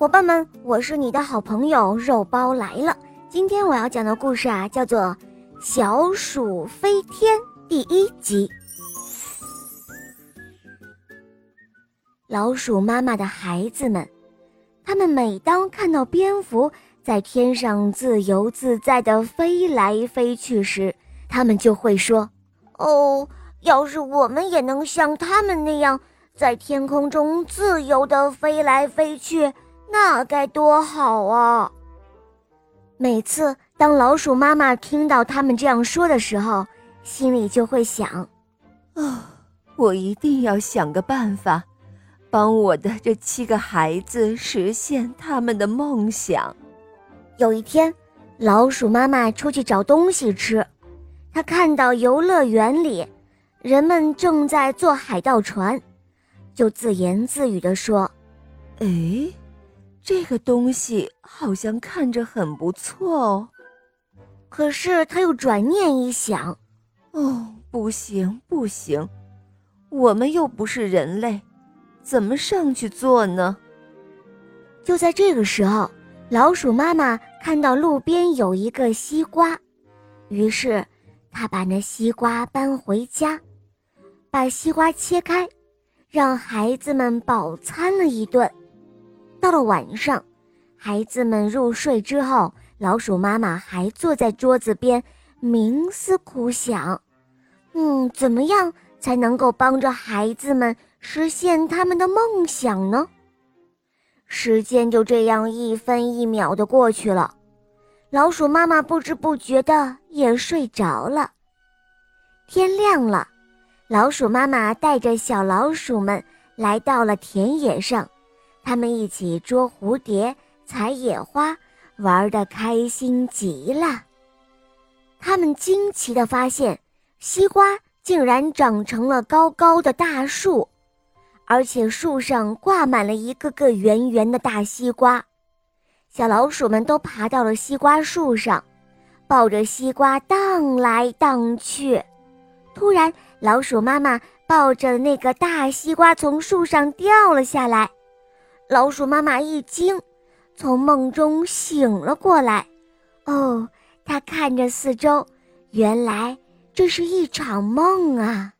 伙伴们，我是你的好朋友肉包来了。今天我要讲的故事啊，叫做《小鼠飞天》第一集。老鼠妈妈的孩子们，他们每当看到蝙蝠在天上自由自在地飞来飞去时，他们就会说：“哦，要是我们也能像他们那样，在天空中自由地飞来飞去。”那该多好啊！每次当老鼠妈妈听到他们这样说的时候，心里就会想：哦，我一定要想个办法，帮我的这七个孩子实现他们的梦想。有一天，老鼠妈妈出去找东西吃，她看到游乐园里人们正在坐海盗船，就自言自语地说：“哎。”这个东西好像看着很不错哦，可是他又转念一想，哦，不行不行，我们又不是人类，怎么上去做呢？就在这个时候，老鼠妈妈看到路边有一个西瓜，于是她把那西瓜搬回家，把西瓜切开，让孩子们饱餐了一顿。到了晚上，孩子们入睡之后，老鼠妈妈还坐在桌子边冥思苦想：“嗯，怎么样才能够帮着孩子们实现他们的梦想呢？”时间就这样一分一秒的过去了，老鼠妈妈不知不觉的也睡着了。天亮了，老鼠妈妈带着小老鼠们来到了田野上。他们一起捉蝴蝶、采野花，玩得开心极了。他们惊奇地发现，西瓜竟然长成了高高的大树，而且树上挂满了一个个圆圆的大西瓜。小老鼠们都爬到了西瓜树上，抱着西瓜荡来荡去。突然，老鼠妈妈抱着那个大西瓜从树上掉了下来。老鼠妈妈一惊，从梦中醒了过来。哦，她看着四周，原来这是一场梦啊。